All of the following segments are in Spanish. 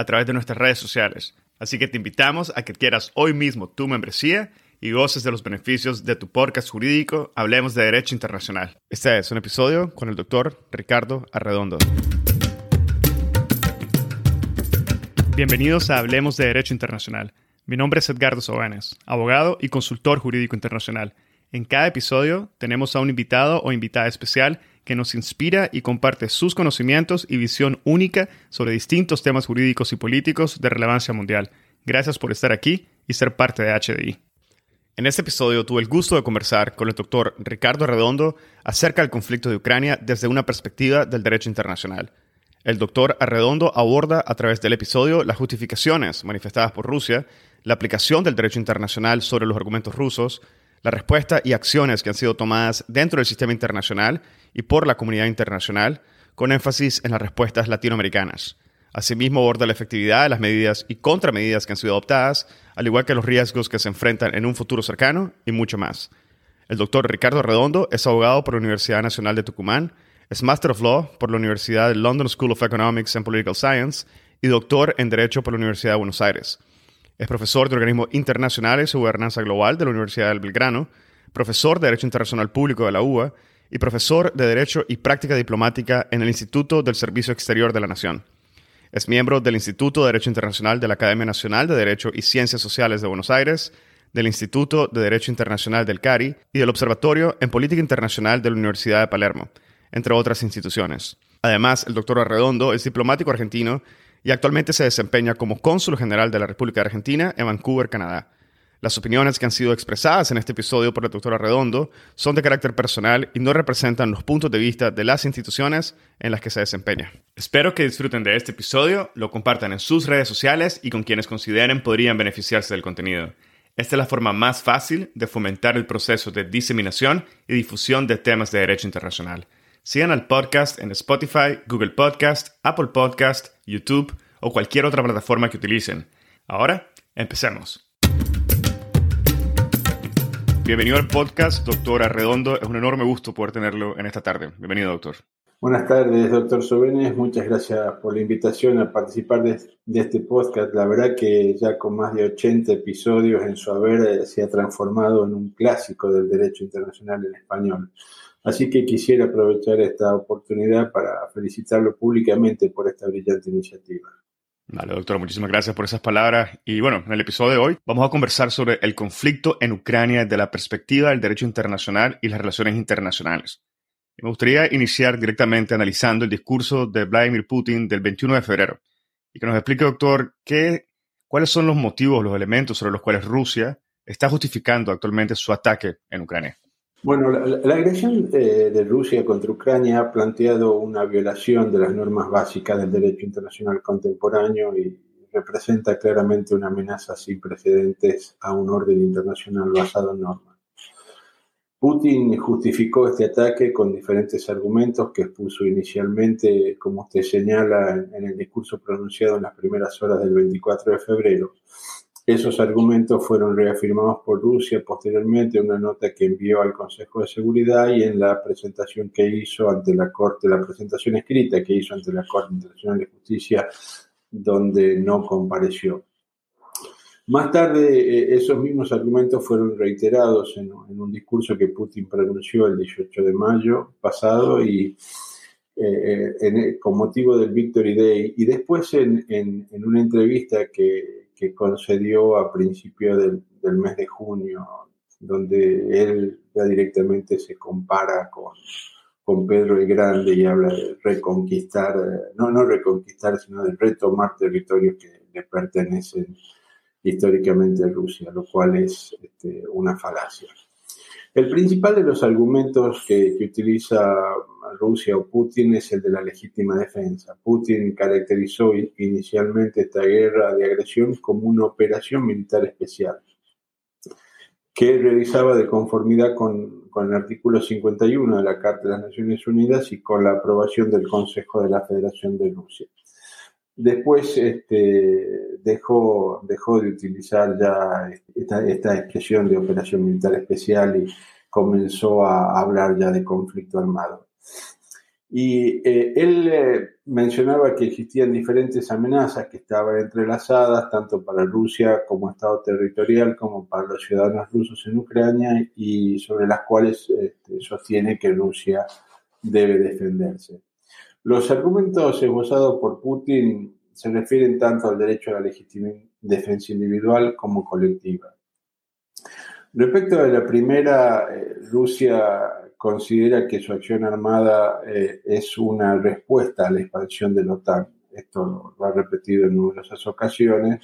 a través de nuestras redes sociales. Así que te invitamos a que quieras hoy mismo tu membresía y goces de los beneficios de tu podcast jurídico Hablemos de Derecho Internacional. Este es un episodio con el doctor Ricardo Arredondo. Bienvenidos a Hablemos de Derecho Internacional. Mi nombre es Edgardo Sobanes, abogado y consultor jurídico internacional. En cada episodio tenemos a un invitado o invitada especial que nos inspira y comparte sus conocimientos y visión única sobre distintos temas jurídicos y políticos de relevancia mundial. Gracias por estar aquí y ser parte de HDI. En este episodio tuve el gusto de conversar con el doctor Ricardo Arredondo acerca del conflicto de Ucrania desde una perspectiva del derecho internacional. El doctor Arredondo aborda a través del episodio las justificaciones manifestadas por Rusia, la aplicación del derecho internacional sobre los argumentos rusos, la respuesta y acciones que han sido tomadas dentro del sistema internacional y por la comunidad internacional, con énfasis en las respuestas latinoamericanas. Asimismo, aborda la efectividad de las medidas y contramedidas que han sido adoptadas, al igual que los riesgos que se enfrentan en un futuro cercano y mucho más. El doctor Ricardo Redondo es abogado por la Universidad Nacional de Tucumán, es Master of Law por la Universidad de London School of Economics and Political Science y doctor en Derecho por la Universidad de Buenos Aires. Es profesor de organismos internacionales y gobernanza global de la Universidad del Belgrano, profesor de Derecho Internacional Público de la UBA y profesor de Derecho y Práctica Diplomática en el Instituto del Servicio Exterior de la Nación. Es miembro del Instituto de Derecho Internacional de la Academia Nacional de Derecho y Ciencias Sociales de Buenos Aires, del Instituto de Derecho Internacional del CARI y del Observatorio en Política Internacional de la Universidad de Palermo, entre otras instituciones. Además, el doctor Arredondo es diplomático argentino y actualmente se desempeña como cónsul general de la República Argentina en Vancouver, Canadá. Las opiniones que han sido expresadas en este episodio por la doctora Redondo son de carácter personal y no representan los puntos de vista de las instituciones en las que se desempeña. Espero que disfruten de este episodio, lo compartan en sus redes sociales y con quienes consideren podrían beneficiarse del contenido. Esta es la forma más fácil de fomentar el proceso de diseminación y difusión de temas de derecho internacional. Sigan al podcast en Spotify, Google Podcast, Apple Podcast, YouTube o cualquier otra plataforma que utilicen. Ahora, empecemos. Bienvenido al podcast, doctor Arredondo. Es un enorme gusto poder tenerlo en esta tarde. Bienvenido, doctor. Buenas tardes, doctor Sobenes. Muchas gracias por la invitación a participar de, este podcast. La verdad que ya con más de 80 episodios en su haber eh, se ha transformado en un clásico del derecho internacional en español. Así que quisiera aprovechar esta oportunidad para felicitarlo públicamente por esta brillante iniciativa. Vale, doctor, muchísimas gracias por esas palabras. Y bueno, en el episodio de hoy vamos a conversar sobre el conflicto en Ucrania desde la perspectiva del derecho internacional y las relaciones internacionales. me gustaría iniciar directamente analizando el discurso de Vladimir Putin del 21 de febrero y que nos explique, doctor, qué, cuáles son los motivos, los elementos sobre los cuales Rusia está justificando actualmente su ataque en Ucrania. Bueno, la, agresión de, Rusia contra Ucrania ha planteado una violación de las normas básicas del derecho internacional contemporáneo y representa claramente una amenaza sin precedentes a un orden internacional basado en normas. Putin justificó este ataque con diferentes argumentos que expuso inicialmente, como usted señala, en el discurso pronunciado en las primeras horas del 24 de febrero. Esos argumentos fueron reafirmados por Rusia posteriormente en una nota que envió al Consejo de Seguridad y en la presentación que hizo ante la Corte, la presentación escrita que hizo ante la Corte Internacional de Justicia, donde no compareció. Más tarde, eh, esos mismos argumentos fueron reiterados en, un discurso que Putin pronunció el 18 de mayo pasado y eh, eh, con motivo del Victory Day y después en, una entrevista que, concedió a principios del, mes de junio, donde él ya directamente se compara con, con Pedro el Grande y habla de reconquistar, no, no reconquistar, sino de retomar territorios que le pertenecen históricamente Rusia, lo cual es este, una falacia. El principal de los argumentos que, utiliza Rusia o Putin es el de la legítima defensa. Putin caracterizó inicialmente esta guerra de agresión como una operación militar especial que realizaba de conformidad con, con, el artículo 51 de la Carta de las Naciones Unidas y con la aprobación del Consejo de la Federación de Rusia. Después este, dejó, dejó de utilizar ya esta, expresión de operación militar especial y comenzó a hablar ya de conflicto armado. Y eh, él eh, mencionaba que existían diferentes amenazas que estaban entrelazadas tanto para Rusia como Estado territorial como para los ciudadanos rusos en Ucrania y sobre las cuales este, sostiene que Rusia debe defenderse. Los argumentos esbozados por Putin se refieren tanto al derecho a la defensa individual como colectiva. Respecto a la primera, eh, Rusia considera que su acción armada eh, es una respuesta a la expansión de la OTAN. Esto lo ha repetido en numerosas ocasiones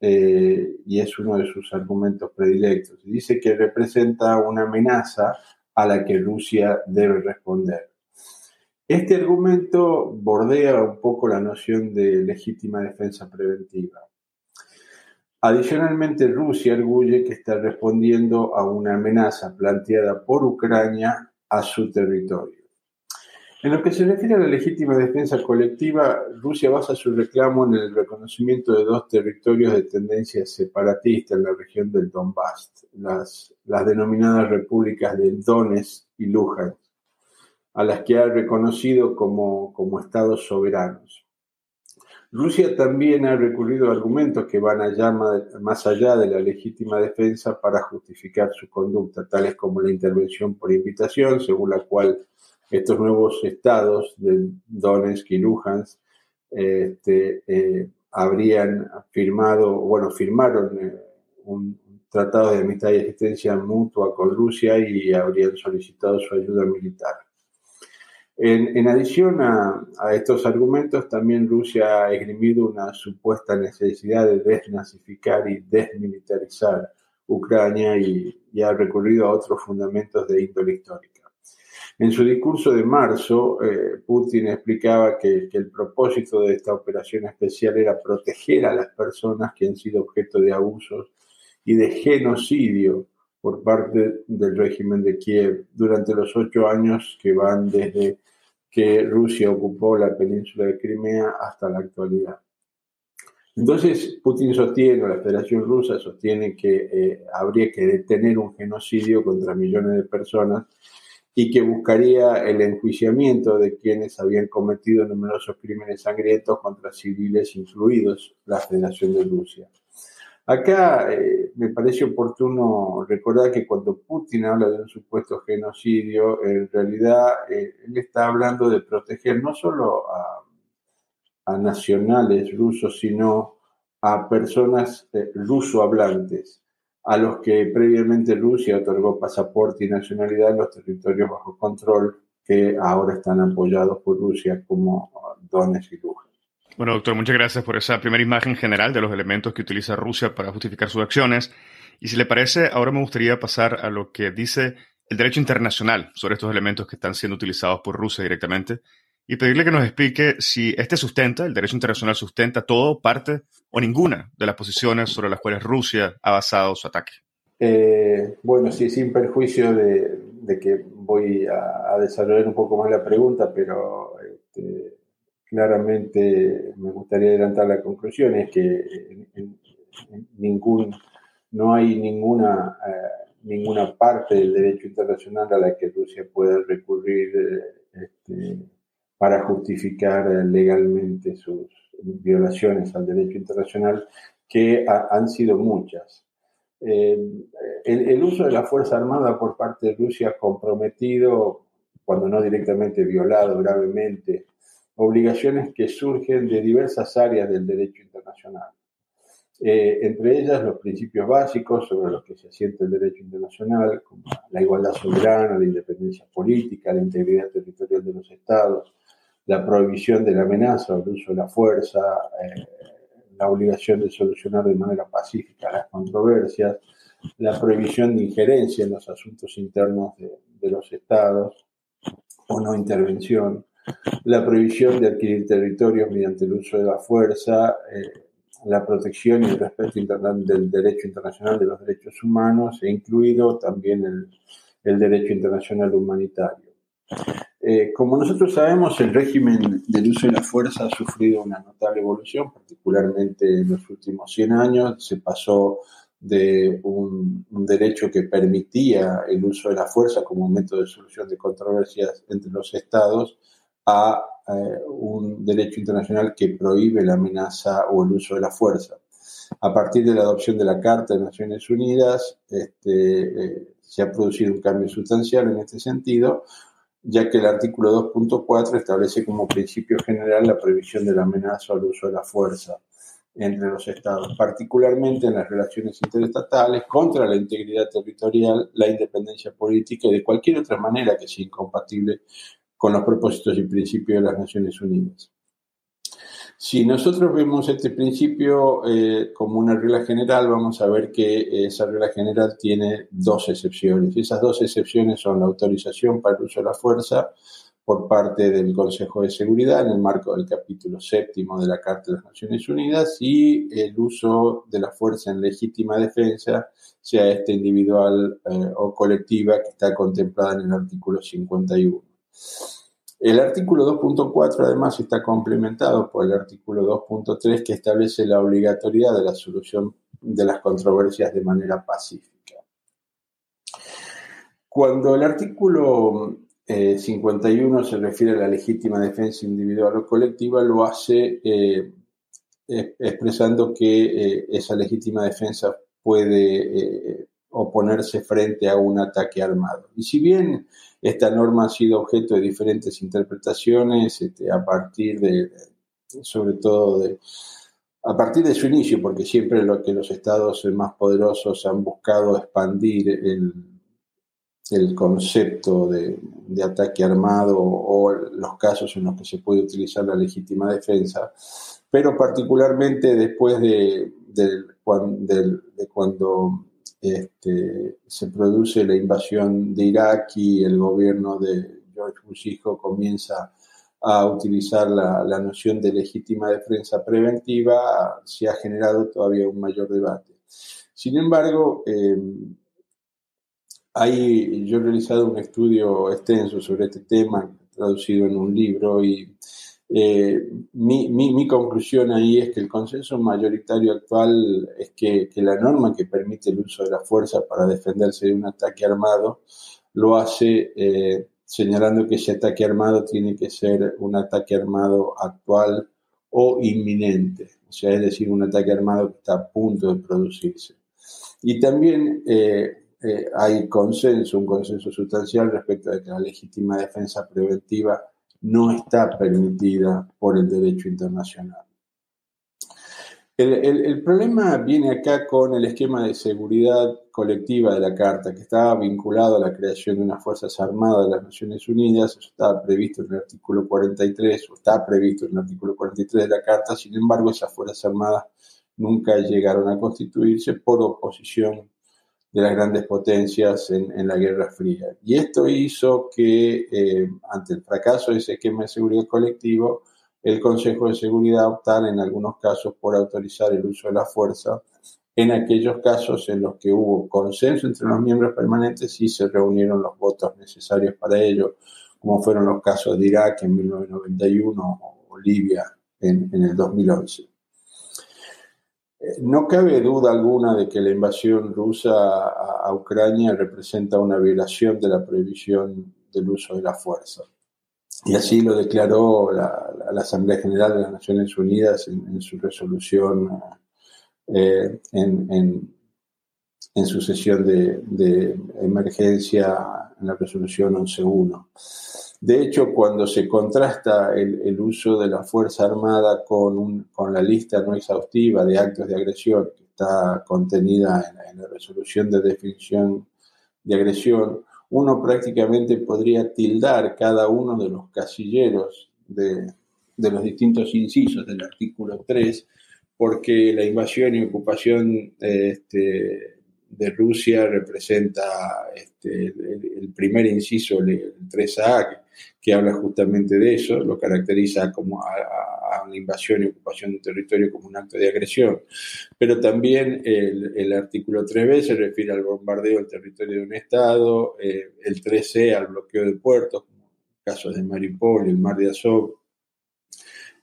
eh, y es uno de sus argumentos predilectos. Dice que representa una amenaza a la que Rusia debe responder. Este argumento bordea un poco la noción de legítima defensa preventiva. Adicionalmente, Rusia arguye que está respondiendo a una amenaza planteada por Ucrania a su territorio. En lo que se refiere a la legítima defensa colectiva, Rusia basa su reclamo en el reconocimiento de dos territorios de tendencia separatista en la región del Donbass, las, las denominadas repúblicas de Donetsk y Luhansk a las que ha reconocido como, como estados soberanos. Rusia también ha recurrido a argumentos que van allá, más allá de la legítima defensa para justificar su conducta, tales como la intervención por invitación, según la cual estos nuevos estados de Donetsk y Luhansk este, eh, habrían firmado, bueno, firmaron eh, un tratado de amistad y asistencia mutua con Rusia y habrían solicitado su ayuda militar. En, adición a, estos argumentos, también Rusia ha esgrimido una supuesta necesidad de desnazificar y desmilitarizar Ucrania y, ha recurrido a otros fundamentos de índole histórica. En su discurso de marzo, eh, Putin explicaba que, el propósito de esta operación especial era proteger a las personas que han sido objeto de abusos y de genocidio por parte del régimen de Kiev durante los ocho años que van desde que Rusia ocupó la península de Crimea hasta la actualidad. Entonces, Putin sostiene, o la Federación Rusa sostiene que eh, habría que detener un genocidio contra millones de personas y que buscaría el enjuiciamiento de quienes habían cometido numerosos crímenes sangrientos contra civiles, incluidos la Federación de Rusia. Acá eh, me parece oportuno recordar que cuando Putin habla de un supuesto genocidio, en realidad eh, él está hablando de proteger no solo a, nacionales rusos, sino a personas eh, ruso-hablantes, a los que previamente Rusia otorgó pasaporte y nacionalidad en los territorios bajo control que ahora están apoyados por Rusia como Donetsk y Lugansk. Bueno, doctor, muchas gracias por esa primera imagen general de los elementos que utiliza Rusia para justificar sus acciones. Y si le parece, ahora me gustaría pasar a lo que dice el derecho internacional sobre estos elementos que están siendo utilizados por Rusia directamente y pedirle que nos explique si este sustenta, el derecho internacional sustenta todo, parte o ninguna de las posiciones sobre las cuales Rusia ha basado su ataque. Eh, bueno, sí, sin perjuicio de, que voy a, desarrollar un poco más la pregunta, pero este, claramente me gustaría adelantar la conclusión, es que ningún, no hay ninguna, eh, ninguna parte del derecho internacional a la que Rusia pueda recurrir eh, este, para justificar legalmente sus violaciones al derecho internacional, que han sido muchas. Eh, el, uso de la Fuerza Armada por parte de Rusia ha comprometido, cuando no directamente violado gravemente, obligaciones que surgen de diversas áreas del derecho internacional. Eh, entre ellas los principios básicos sobre los que se asienta el derecho internacional, como la igualdad soberana, la independencia política, la integridad territorial de los estados, la prohibición de la amenaza o el uso de la fuerza, eh, la obligación de solucionar de manera pacífica las controversias, la prohibición de injerencia en los asuntos internos de, los estados o no intervención, la prohibición de adquirir territorios mediante el uso de la fuerza, eh, la protección y el respeto del derecho internacional de los derechos humanos, e incluido también el, el derecho internacional humanitario. Eh, como nosotros sabemos, el régimen del uso de la fuerza ha sufrido una notable evolución, particularmente en los últimos 100 años. Se pasó de un, derecho que permitía el uso de la fuerza como método de solución de controversias entre los estados a eh, un derecho internacional que prohíbe la amenaza o el uso de la fuerza. A partir de la adopción de la Carta de Naciones Unidas, este, eh, se ha producido un cambio sustancial en este sentido, ya que el artículo 2.4 establece como principio general la prohibición de la amenaza o el uso de la fuerza entre los estados, particularmente en las relaciones interestatales, contra la integridad territorial, la independencia política y de cualquier otra manera que sea incompatible con los propósitos y principios de las Naciones Unidas. Si nosotros vemos este principio eh, como una regla general, vamos a ver que esa regla general tiene dos excepciones. Esas dos excepciones son la autorización para el uso de la fuerza por parte del Consejo de Seguridad en el marco del capítulo séptimo de la Carta de las Naciones Unidas y el uso de la fuerza en legítima defensa, sea este individual eh, o colectiva, que está contemplada en el artículo 51. El artículo 2.4 además está complementado por el artículo 2.3 que establece la obligatoriedad de la solución de las controversias de manera pacífica. Cuando el artículo 51 eh, se refiere a la legítima defensa individual o colectiva, lo hace eh, expresando que eh, esa legítima defensa puede oponerse frente a un ataque armado. Y si bien esta norma ha sido objeto de diferentes interpretaciones este, a partir de, sobre todo de, a partir de su inicio, porque siempre lo que los estados más poderosos han buscado expandir el, el concepto de, ataque armado o, los casos en los que se puede utilizar la legítima defensa, pero particularmente después de, de cuando este, se produce la invasión de Irak y el gobierno de George Bush hijo comienza a utilizar la, noción de legítima defensa preventiva, se ha generado todavía un mayor debate. Sin embargo, em, yo he realizado un estudio extenso sobre este tema, traducido en un libro, y eh, mi, mi, conclusión ahí es que el consenso mayoritario actual es que, que, la norma que permite el uso de la fuerza para defenderse de un ataque armado lo hace eh, señalando que ese ataque armado tiene que ser un ataque armado actual o inminente, o sea, es decir, un ataque armado que está a punto de producirse. Y también eh, hay consenso, un consenso sustancial respecto de que la legítima defensa preventiva no está permitida por el derecho internacional. El, problema viene acá con el esquema de seguridad colectiva de la Carta, que estaba vinculado a la creación de unas Fuerzas Armadas de las Naciones Unidas, eso estaba previsto en el artículo 43, o está previsto en el artículo 43 de la Carta, sin embargo esas Fuerzas Armadas nunca llegaron a constituirse por oposición de las grandes potencias en, la Guerra Fría. Y esto hizo que, eh, ante el fracaso de ese esquema de seguridad colectivo, el Consejo de Seguridad optara en algunos casos por autorizar el uso de la fuerza en aquellos casos en los que hubo consenso entre los miembros permanentes y se reunieron los votos necesarios para ello, como fueron los casos de Irak en 1991 o Libia en, en el 2011. No cabe duda alguna de que la invasión rusa a, Ucrania representa una violación de la prohibición del uso de la fuerza. Y así lo declaró la, Asamblea General de las Naciones Unidas en, su resolución, eh, en, su sesión de, de emergencia, en la resolución 11.1. De hecho, cuando se contrasta el, uso de la Fuerza Armada con, la lista no exhaustiva de actos de agresión que está contenida en, la resolución de definición de agresión, uno prácticamente podría tildar cada uno de los casilleros de, los distintos incisos del artículo 3, porque la invasión y ocupación este, de Rusia representa este, el, primer inciso, el, 3A, que, habla justamente de eso, lo caracteriza como a, una invasión y ocupación de un territorio como un acto de agresión. Pero también el, artículo 3B se refiere al bombardeo del territorio de un Estado, eh, el 3C al bloqueo de puertos, como casos de Mariupol el mar de Azov,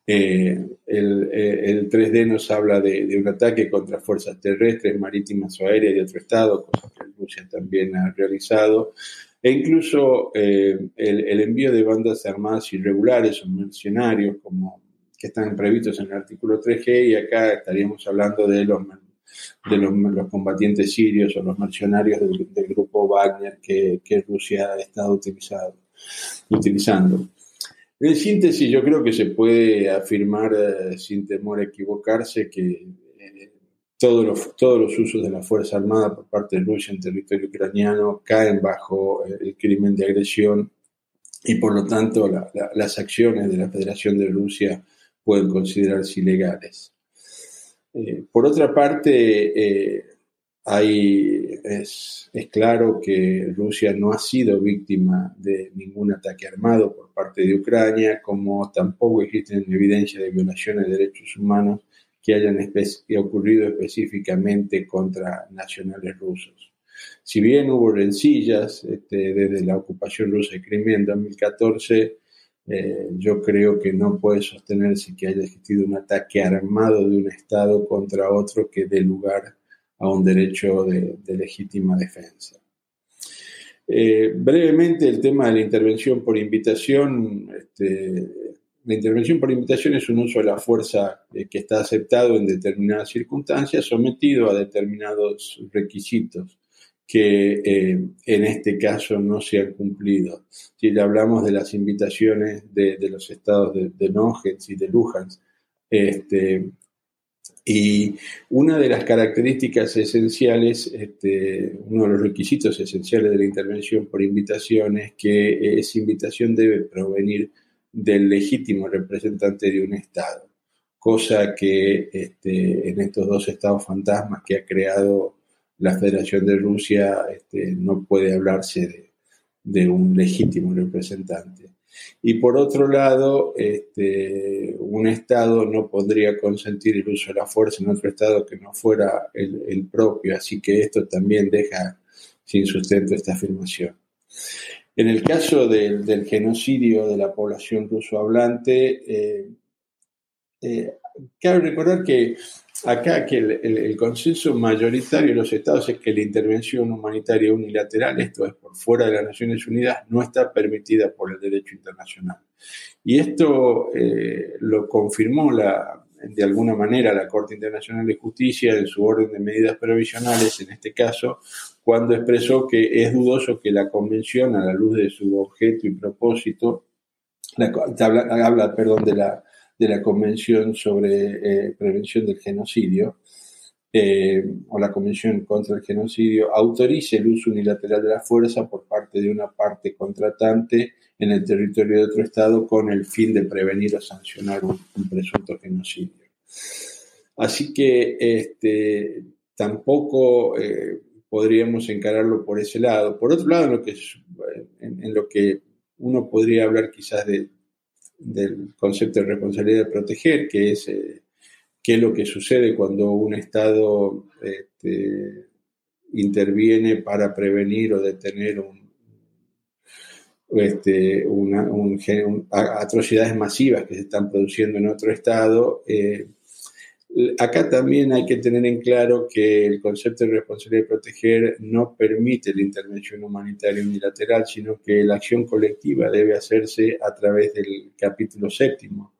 eh, el, 3D eh, nos habla de, un ataque contra fuerzas terrestres, marítimas o aéreas de otro Estado, cosa que Rusia también ha realizado, e incluso eh, el, envío de bandas armadas irregulares o mercenarios, como que están previstos en el artículo 3G, y acá estaríamos hablando de los, de los, combatientes sirios o los mercenarios del, grupo Wagner que, Rusia ha estado utilizando. En síntesis, yo creo que se puede afirmar eh, sin temor a equivocarse que eh, todos, los, usos de la Fuerza Armada por parte de Rusia en territorio ucraniano caen bajo eh, el crimen de agresión y por lo tanto las acciones de la Federación de Rusia pueden considerarse ilegales. por otra parte, hay, es, es, claro que Rusia no ha sido víctima de ningún ataque armado por parte de Ucrania, como tampoco existen evidencia de violaciones de derechos humanos que hayan ocurrido específicamente contra nacionales rusos. Si bien hubo rencillas este, desde la ocupación rusa de Crimea en 2014, eh, yo creo que no puede sostenerse que haya existido un ataque armado de un Estado contra otro que dé lugar a un derecho de, legítima defensa. Eh, brevemente, el tema de la intervención por invitación. Este, la intervención por invitación es un uso de la fuerza eh, que está aceptado en determinadas circunstancias, sometido a determinados requisitos que eh, en este caso no se han cumplido. Si le hablamos de las invitaciones de, los estados de, de y de Luhansk, este, y una de las características esenciales, este, uno de los requisitos esenciales de la intervención por invitación es que esa invitación debe provenir del legítimo representante de un Estado, cosa que este, en estos dos estados fantasmas que ha creado la Federación de Rusia este, no puede hablarse de un legítimo representante. Y por otro lado, este, un Estado no podría consentir el uso de la fuerza en otro Estado que no fuera el, propio, así que esto también deja sin sustento esta afirmación. En el caso del, genocidio de la población ruso hablante, eh, eh, cabe recordar que acá que el, consenso mayoritario de los estados es que la intervención humanitaria unilateral, esto es por fuera de las Naciones Unidas, no está permitida por el derecho internacional. Y esto eh, lo confirmó de alguna manera la Corte Internacional de Justicia en su orden de medidas provisionales, en este caso, cuando expresó que es dudoso que la Convención, a la luz de su objeto y propósito, habla, habla perdón, de la de la Convención sobre eh, Prevención del Genocidio, eh, o la Convención contra el Genocidio, autorice el uso unilateral de la fuerza por parte de una parte contratante en el territorio de otro Estado con el fin de prevenir o sancionar un, presunto genocidio. Así que este, tampoco, eh, podríamos encararlo por ese lado. Por otro lado, en lo que, en, lo que uno podría hablar quizás de, del concepto de responsabilidad de proteger, que es eh, qué es lo que sucede cuando un Estado este, interviene para prevenir o detener un, este, una, atrocidades masivas que se están produciendo en otro Estado. Eh, acá también hay que tener en claro que el concepto de responsabilidad de proteger no permite la intervención humanitaria unilateral, sino que la acción colectiva debe hacerse a través del capítulo séptimo.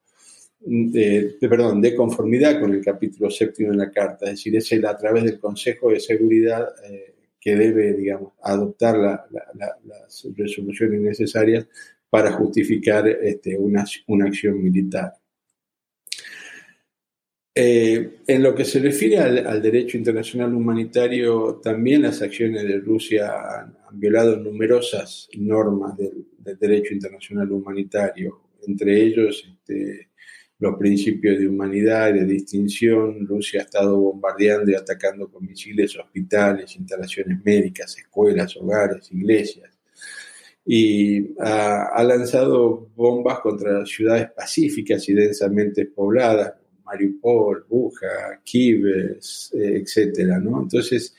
De, perdón, de conformidad con el capítulo séptimo de la Carta, es decir, es a través del Consejo de Seguridad eh, que debe, digamos, adoptar las resoluciones necesarias para justificar este, una, acción militar. Eh, en lo que se refiere al, derecho internacional humanitario, también las acciones de Rusia han, violado numerosas normas del, derecho internacional humanitario, entre ellos este, los principios de humanidad y de distinción. Rusia ha estado bombardeando y atacando con misiles hospitales, instalaciones médicas, escuelas, hogares, iglesias. Y ha, lanzado bombas contra ciudades pacíficas y densamente pobladas, Mariupol, Buja, Kiev, eh, etcétera, ¿no? Entonces,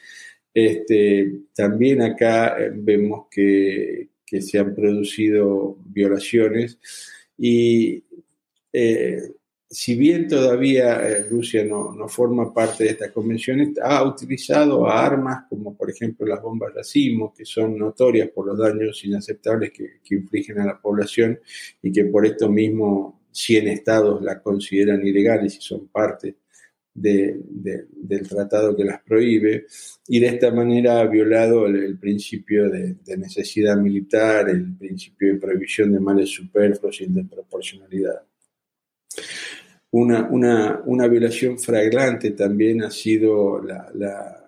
este, también acá eh, vemos que, que se han producido violaciones y eh, si bien todavía Rusia no, forma parte de estas convenciones, ha utilizado armas como por ejemplo las bombas racimo, que son notorias por los daños inaceptables que, infligen a la población y que por esto mismo 100 estados las consideran ilegales y son parte del tratado que las prohíbe, y de esta manera ha violado el, principio de, necesidad militar, el principio de prohibición de males superfluos y de proporcionalidad. Una, una, una violación flagrante también ha sido la,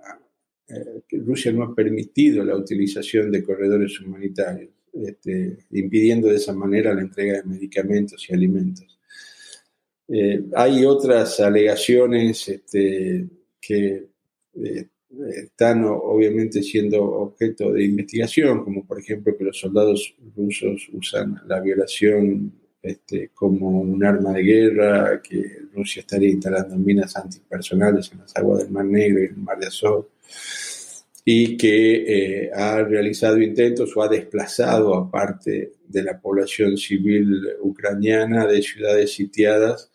eh, Rusia no ha permitido la utilización de corredores humanitarios, este, impidiendo de esa manera la entrega de medicamentos y alimentos. Eh, hay otras alegaciones este, que eh, están obviamente siendo objeto de investigación, como por ejemplo que los soldados rusos usan la violación este, como un arma de guerra, que Rusia estaría instalando minas antipersonales en las aguas del Mar Negro y en el Mar de Azov, y que eh, ha realizado intentos o ha desplazado a parte de la población civil ucraniana de ciudades sitiadas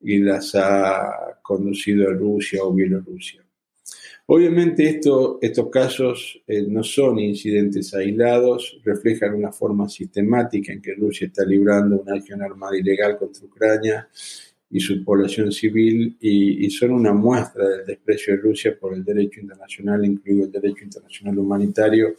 y las ha conducido a Rusia o Bielorrusia. Obviamente estos casos eh, no son incidentes aislados, reflejan una forma sistemática en que Rusia está librando una acción armada ilegal contra Ucrania y su población civil y, son una muestra del desprecio de Rusia por el derecho internacional, incluido el derecho internacional humanitario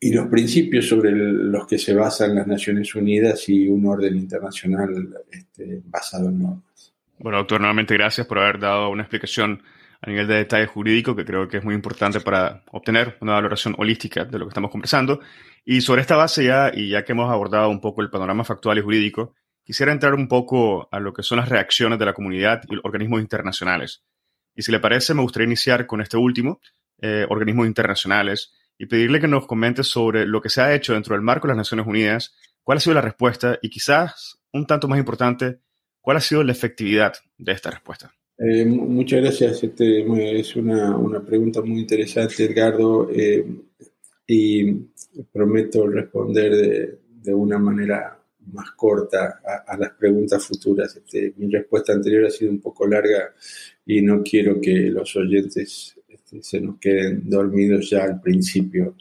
y los principios sobre los que se basan las Naciones Unidas y un orden internacional este, basado en normas. Bueno, doctor, nuevamente gracias por haber dado una explicación a nivel de detalle jurídico, que creo que es muy importante para obtener una valoración holística de lo que estamos conversando. Y sobre esta base ya, y ya que hemos abordado un poco el panorama factual y jurídico, quisiera entrar un poco a lo que son las reacciones de la comunidad y los organismos internacionales. Y si le parece, me gustaría iniciar con este último, eh, organismos internacionales, y pedirle que nos comente sobre lo que se ha hecho dentro del marco de las Naciones Unidas, cuál ha sido la respuesta y quizás, un tanto más importante, cuál ha sido la efectividad de esta respuesta. Eh, muchas gracias. Este, es una, pregunta muy interesante, Edgardo, eh, y prometo responder de, de, una manera más corta a, las preguntas futuras. Este, mi respuesta anterior ha sido un poco larga y no quiero que los oyentes este, se nos queden dormidos ya al principio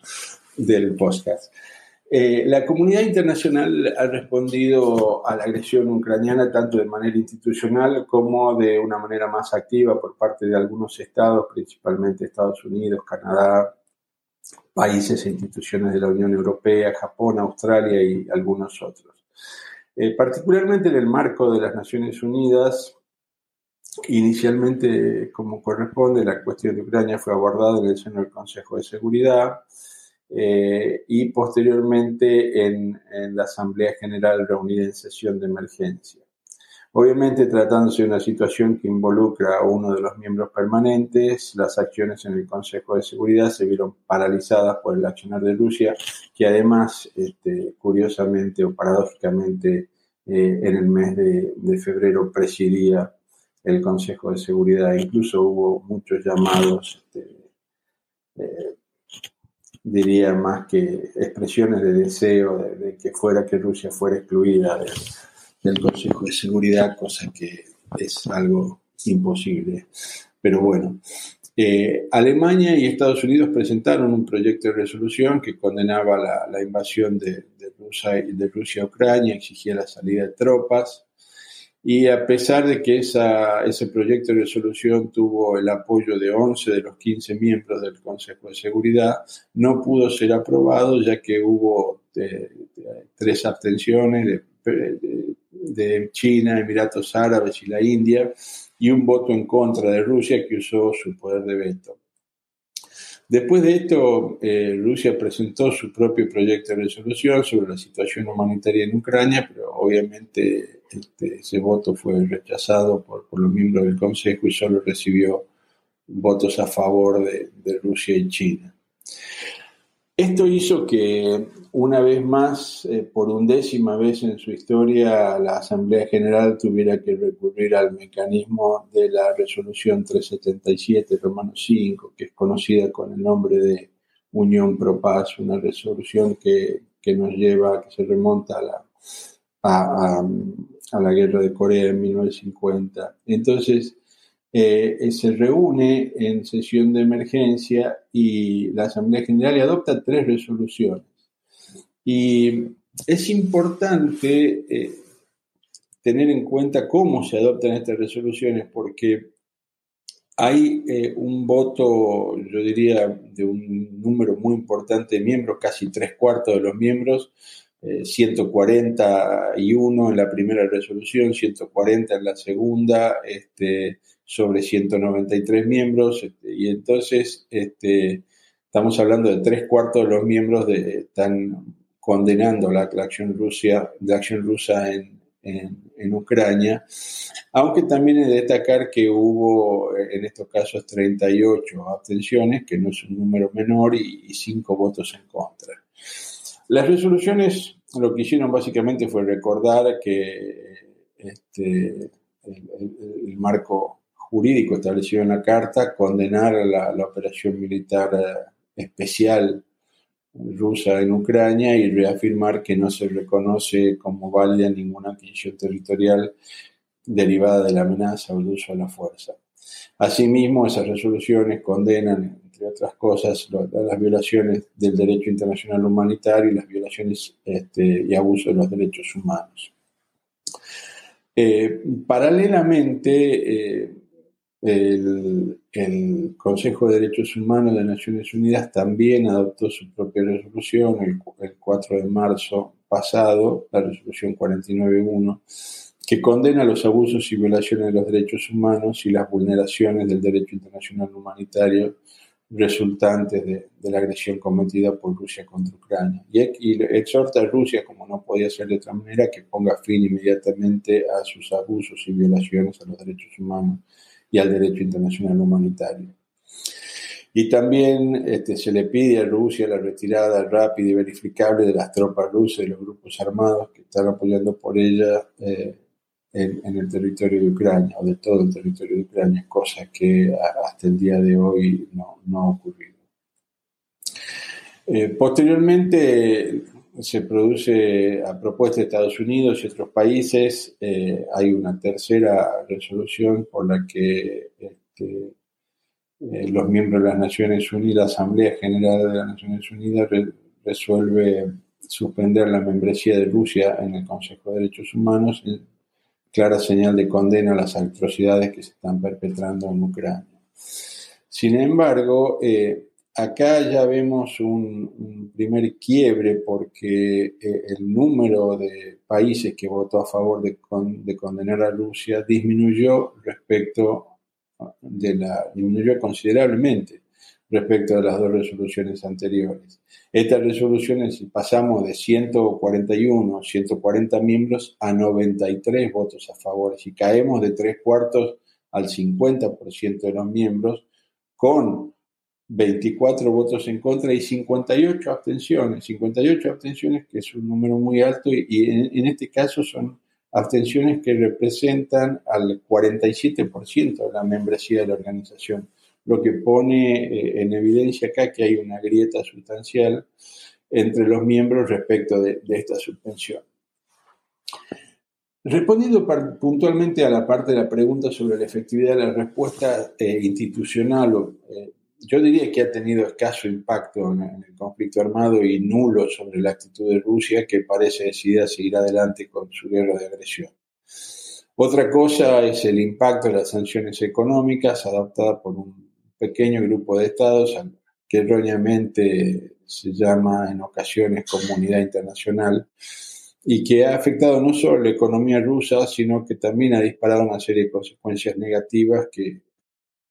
del podcast. Eh, la comunidad internacional ha respondido a la agresión ucraniana tanto de manera institucional como de una manera más activa por parte de algunos estados, principalmente Estados Unidos, Canadá, países e instituciones de la Unión Europea, Japón, Australia y algunos otros. Eh, particularmente en el marco de las Naciones Unidas, inicialmente, como corresponde, la cuestión de Ucrania fue abordada en el seno del Consejo de Seguridad. Eh, y posteriormente en, la Asamblea General reunida en sesión de emergencia. Obviamente, tratándose de una situación que involucra a uno de los miembros permanentes, las acciones en el Consejo de Seguridad se vieron paralizadas por el accionar de Rusia, que además, este, curiosamente o paradójicamente, eh, en el mes de, febrero presidía el Consejo de Seguridad. Incluso hubo muchos llamados, este, eh, diría más que expresiones de deseo de, que fuera que Rusia fuera excluida de del Consejo de Seguridad, cosa que es algo imposible. Pero bueno, eh, Alemania y Estados Unidos presentaron un proyecto de resolución que condenaba la, invasión de, Rusia, de Rusia a Ucrania, exigía la salida de tropas. Y a pesar de que ese proyecto de resolución tuvo el apoyo de 11 de los 15 miembros del Consejo de Seguridad, no pudo ser aprobado ya que hubo eh, tres abstenciones de, de China, Emiratos Árabes y la India, y un voto en contra de Rusia que usó su poder de veto. Después de esto, eh, Rusia presentó su propio proyecto de resolución sobre la situación humanitaria en Ucrania, pero obviamente este, ese voto fue rechazado por, los miembros del Consejo y solo recibió votos a favor de Rusia y China. Esto hizo que una vez más, eh, por undécima vez en su historia, la Asamblea General tuviera que recurrir al mecanismo de la resolución 377, Romano 5, que es conocida con el nombre de Unión Pro Paz, una resolución que, nos lleva, que se remonta a la, a la guerra de Corea en 1950. Entonces, eh, se reúne en sesión de emergencia y la Asamblea General adopta tres resoluciones. Y es importante eh, tener en cuenta cómo se adoptan estas resoluciones porque hay eh, un voto, yo diría, de un número muy importante de miembros, casi tres cuartos de los miembros, 141 en la primera resolución, 140 en la segunda, este, sobre 193 miembros, este, y entonces este, estamos hablando de tres cuartos de los miembros de, están condenando la, acción, Rusia, la acción rusa en, Ucrania, aunque también es de destacar que hubo en estos casos 38 abstenciones, que no es un número menor, y, cinco votos en contra. Las resoluciones lo que hicieron básicamente fue recordar que este, el marco jurídico establecido en la Carta, condenar la, la operación militar eh, especial rusa en Ucrania y reafirmar que no se reconoce como válida ninguna adquisición territorial derivada de la amenaza o el uso de la fuerza. Asimismo, esas resoluciones condenan, entre otras cosas, las violaciones del derecho internacional humanitario y las violaciones este, y abusos de los derechos humanos. Eh, paralelamente, eh, el, Consejo de Derechos Humanos de Naciones Unidas también adoptó su propia resolución el, 4 de marzo pasado, la resolución 49.1, que condena los abusos y violaciones de los derechos humanos y las vulneraciones del derecho internacional humanitario resultantes de, la agresión cometida por Rusia contra Ucrania. Y, y, exhorta a Rusia, como no podía ser de otra manera, que ponga fin inmediatamente a sus abusos y violaciones a los derechos humanos y al derecho internacional humanitario. Y también este, se le pide a Rusia la retirada rápida y verificable de las tropas rusas y los grupos armados que están apoyando por ella eh, en, el territorio de Ucrania, o de todo el territorio de Ucrania, cosa que hasta el día de hoy no, ha ocurrido. Eh, posteriormente, se produce a propuesta de Estados Unidos y otros países. Eh, hay una tercera resolución por la que este, eh, los miembros de las Naciones Unidas, la Asamblea General de las Naciones Unidas, resuelve suspender la membresía de Rusia en el Consejo de Derechos Humanos, clara señal de condena a las atrocidades que se están perpetrando en Ucrania. Sin embargo, eh, acá ya vemos un, primer quiebre porque eh, el número de países que votó a favor de, condenar a Rusia disminuyó respecto de la disminuyó considerablemente respecto a las dos resoluciones anteriores. Estas resoluciones, pasamos de 141, 140 miembros a 93 votos a favor, si caemos de tres cuartos al 50% de los miembros, con 24 votos en contra y 58 abstenciones. 58 abstenciones, que es un número muy alto, y, en, este caso son abstenciones que representan al 47% de la membresía de la organización lo que pone eh, en evidencia acá que hay una grieta sustancial entre los miembros respecto de, esta suspensión. Respondiendo puntualmente a la parte de la pregunta sobre la efectividad de la respuesta eh, institucional, eh, yo diría que ha tenido escaso impacto en, el conflicto armado y nulo sobre la actitud de Rusia, que parece decidida a seguir adelante con su guerra de agresión. Otra cosa es el impacto de las sanciones económicas adoptadas por un pequeño grupo de estados que erróneamente se llama en ocasiones comunidad internacional y que ha afectado no solo la economía rusa, sino que también ha disparado una serie de consecuencias negativas que